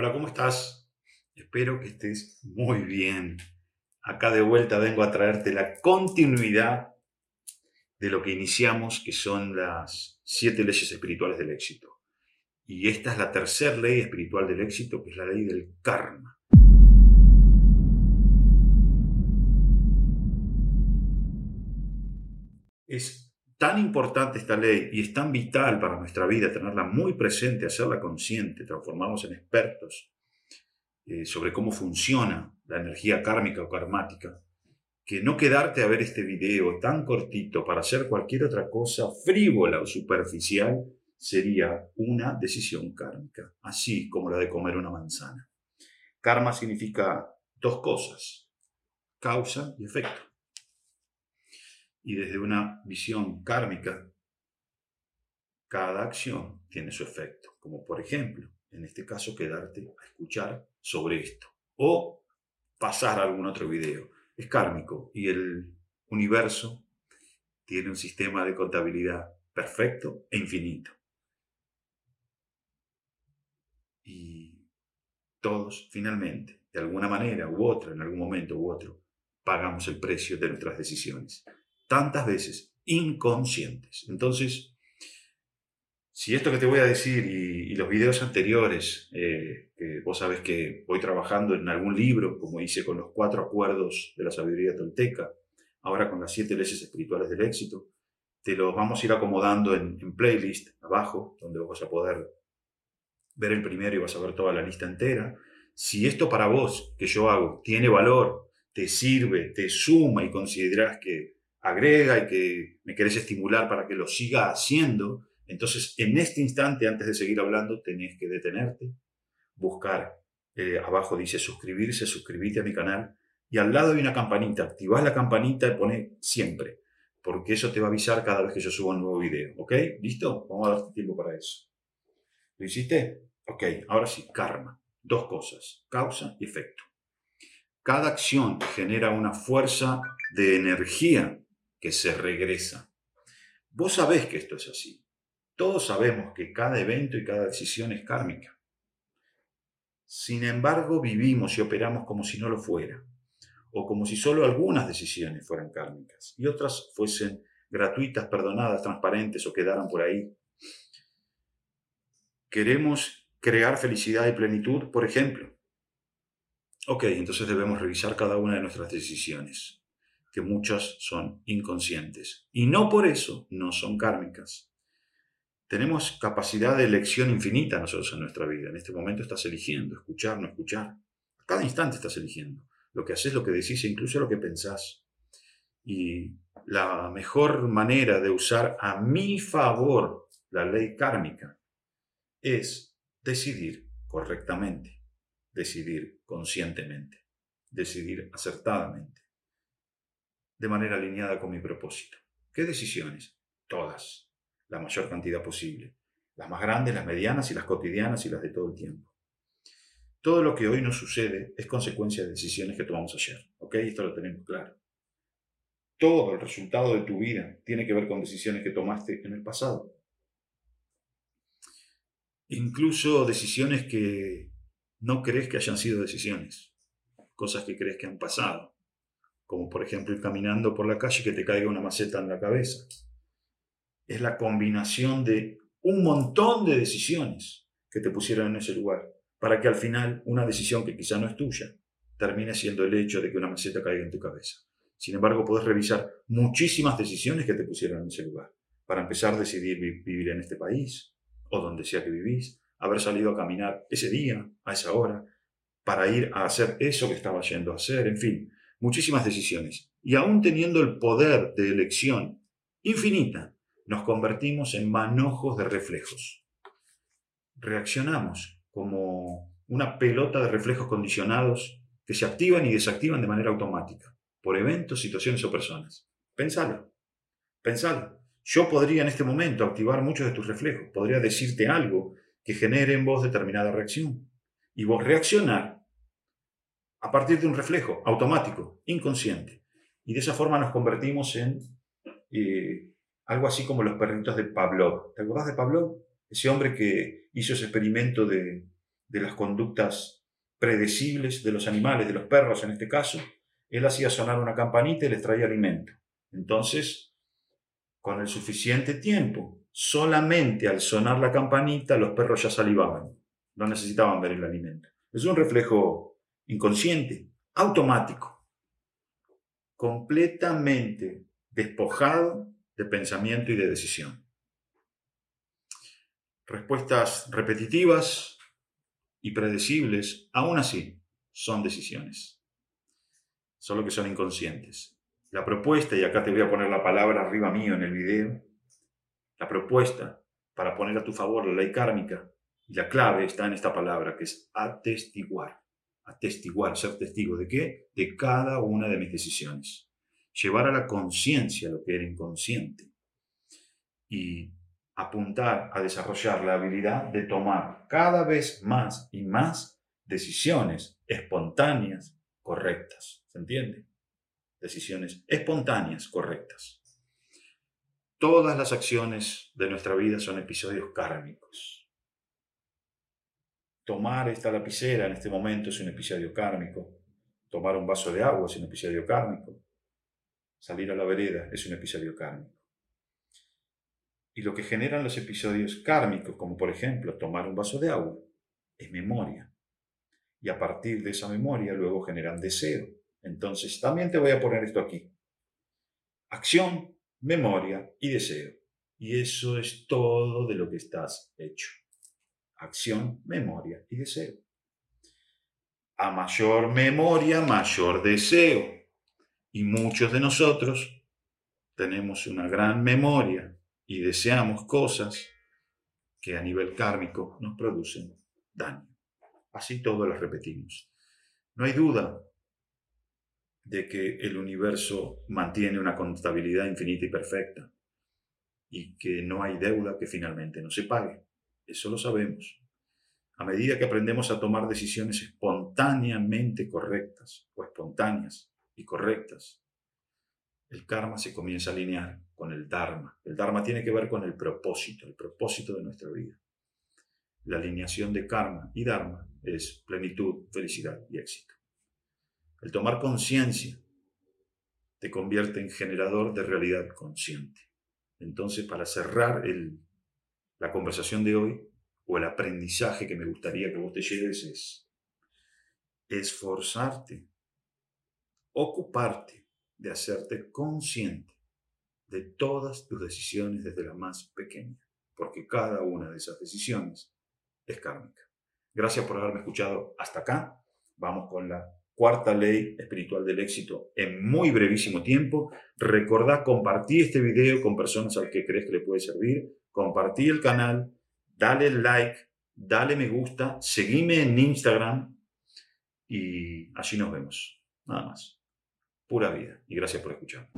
Hola, ¿cómo estás? Espero que estés muy bien. Acá de vuelta vengo a traerte la continuidad de lo que iniciamos, que son las siete leyes espirituales del éxito. Y esta es la tercera ley espiritual del éxito, que es la ley del karma. Es tan importante esta ley y es tan vital para nuestra vida tenerla muy presente, hacerla consciente, transformarnos en expertos eh, sobre cómo funciona la energía kármica o karmática, que no quedarte a ver este video tan cortito para hacer cualquier otra cosa frívola o superficial sería una decisión kármica, así como la de comer una manzana. Karma significa dos cosas, causa y efecto y desde una visión kármica, cada acción tiene su efecto, como por ejemplo, en este caso, quedarte a escuchar sobre esto o pasar a algún otro video. Es kármico y el universo tiene un sistema de contabilidad perfecto e infinito. Y todos, finalmente, de alguna manera u otra, en algún momento u otro, pagamos el precio de nuestras decisiones tantas veces, inconscientes. Entonces, si esto que te voy a decir y, los videos anteriores, eh, que vos sabes que voy trabajando en algún libro, como hice con los cuatro acuerdos de la sabiduría tolteca, ahora con las siete leyes espirituales del éxito, te los vamos a ir acomodando en, playlist abajo, donde vos vas a poder ver el primero y vas a ver toda la lista entera. Si esto para vos que yo hago tiene valor, te sirve, te suma y consideras que agrega y que me querés estimular para que lo siga haciendo, entonces en este instante, antes de seguir hablando, tenés que detenerte, buscar, eh, abajo dice suscribirse, suscribirte a mi canal, y al lado hay una campanita, activás la campanita y pone siempre, porque eso te va a avisar cada vez que yo suba un nuevo video, ¿ok? ¿Listo? Vamos a darte tiempo para eso. ¿Lo hiciste? Ok, ahora sí, karma. Dos cosas, causa y efecto. Cada acción genera una fuerza de energía que se regresa. Vos sabés que esto es así. Todos sabemos que cada evento y cada decisión es kármica. Sin embargo, vivimos y operamos como si no lo fuera, o como si solo algunas decisiones fueran kármicas y otras fuesen gratuitas, perdonadas, transparentes o quedaran por ahí. Queremos crear felicidad y plenitud, por ejemplo. Ok, entonces debemos revisar cada una de nuestras decisiones que muchas son inconscientes y no por eso no son kármicas. Tenemos capacidad de elección infinita nosotros en nuestra vida. En este momento estás eligiendo, escuchar, no escuchar. cada instante estás eligiendo. Lo que haces, lo que decís e incluso lo que pensás. Y la mejor manera de usar a mi favor la ley kármica es decidir correctamente, decidir conscientemente, decidir acertadamente de manera alineada con mi propósito. ¿Qué decisiones? Todas, la mayor cantidad posible. Las más grandes, las medianas y las cotidianas y las de todo el tiempo. Todo lo que hoy nos sucede es consecuencia de decisiones que tomamos ayer. ¿Ok? Esto lo tenemos claro. Todo el resultado de tu vida tiene que ver con decisiones que tomaste en el pasado. Incluso decisiones que no crees que hayan sido decisiones. Cosas que crees que han pasado como por ejemplo ir caminando por la calle y que te caiga una maceta en la cabeza. Es la combinación de un montón de decisiones que te pusieron en ese lugar, para que al final una decisión que quizá no es tuya termine siendo el hecho de que una maceta caiga en tu cabeza. Sin embargo, puedes revisar muchísimas decisiones que te pusieron en ese lugar. Para empezar, decidir vivir en este país o donde sea que vivís, haber salido a caminar ese día, a esa hora, para ir a hacer eso que estaba yendo a hacer, en fin, muchísimas decisiones. Y aún teniendo el poder de elección infinita, nos convertimos en manojos de reflejos. Reaccionamos como una pelota de reflejos condicionados que se activan y desactivan de manera automática por eventos, situaciones o personas. Pensalo, pensalo. Yo podría en este momento activar muchos de tus reflejos, podría decirte algo que genere en vos determinada reacción. Y vos reaccionar a partir de un reflejo automático, inconsciente. Y de esa forma nos convertimos en eh, algo así como los perritos de Pavlov. ¿Te acordás de Pavlov? Ese hombre que hizo ese experimento de de las conductas predecibles de los animales, de los perros en este caso, él hacía sonar una campanita y les traía alimento. Entonces, con el suficiente tiempo, solamente al sonar la campanita, los perros ya salivaban, no necesitaban ver el alimento. Es un reflejo inconsciente, automático, completamente despojado de pensamiento y de decisión. Respuestas repetitivas y predecibles, aún así, son decisiones, solo que son inconscientes. La propuesta, y acá te voy a poner la palabra arriba mío en el video, la propuesta para poner a tu favor la ley kármica, y la clave está en esta palabra, que es atestiguar. Atestiguar, ser testigo de qué? De cada una de mis decisiones. Llevar a la conciencia lo que era inconsciente. Y apuntar a desarrollar la habilidad de tomar cada vez más y más decisiones espontáneas correctas. ¿Se entiende? Decisiones espontáneas correctas. Todas las acciones de nuestra vida son episodios kármicos. Tomar esta lapicera en este momento es un episodio kármico. Tomar un vaso de agua es un episodio kármico. Salir a la vereda es un episodio kármico. Y lo que generan los episodios kármicos, como por ejemplo tomar un vaso de agua, es memoria. Y a partir de esa memoria luego generan deseo. Entonces también te voy a poner esto aquí. Acción, memoria y deseo. Y eso es todo de lo que estás hecho. Acción, memoria y deseo. A mayor memoria, mayor deseo. Y muchos de nosotros tenemos una gran memoria y deseamos cosas que a nivel kármico nos producen daño. Así todo las repetimos. No hay duda de que el universo mantiene una contabilidad infinita y perfecta y que no hay deuda que finalmente no se pague. Eso lo sabemos. A medida que aprendemos a tomar decisiones espontáneamente correctas o espontáneas y correctas, el karma se comienza a alinear con el Dharma. El Dharma tiene que ver con el propósito, el propósito de nuestra vida. La alineación de karma y Dharma es plenitud, felicidad y éxito. El tomar conciencia te convierte en generador de realidad consciente. Entonces, para cerrar la conversación de hoy, o el aprendizaje que me gustaría que vos te lleves es esforzarte, ocuparte de hacerte consciente de todas tus decisiones desde la más pequeña, porque cada una de esas decisiones es kármica. Gracias por haberme escuchado hasta acá. Vamos con la cuarta ley espiritual del éxito en muy brevísimo tiempo. Recordá compartir este video con personas al que crees que le puede servir. Compartí el canal, dale like, dale me gusta, seguime en Instagram y allí nos vemos. Nada más pura vida. Y gracias por escuchar.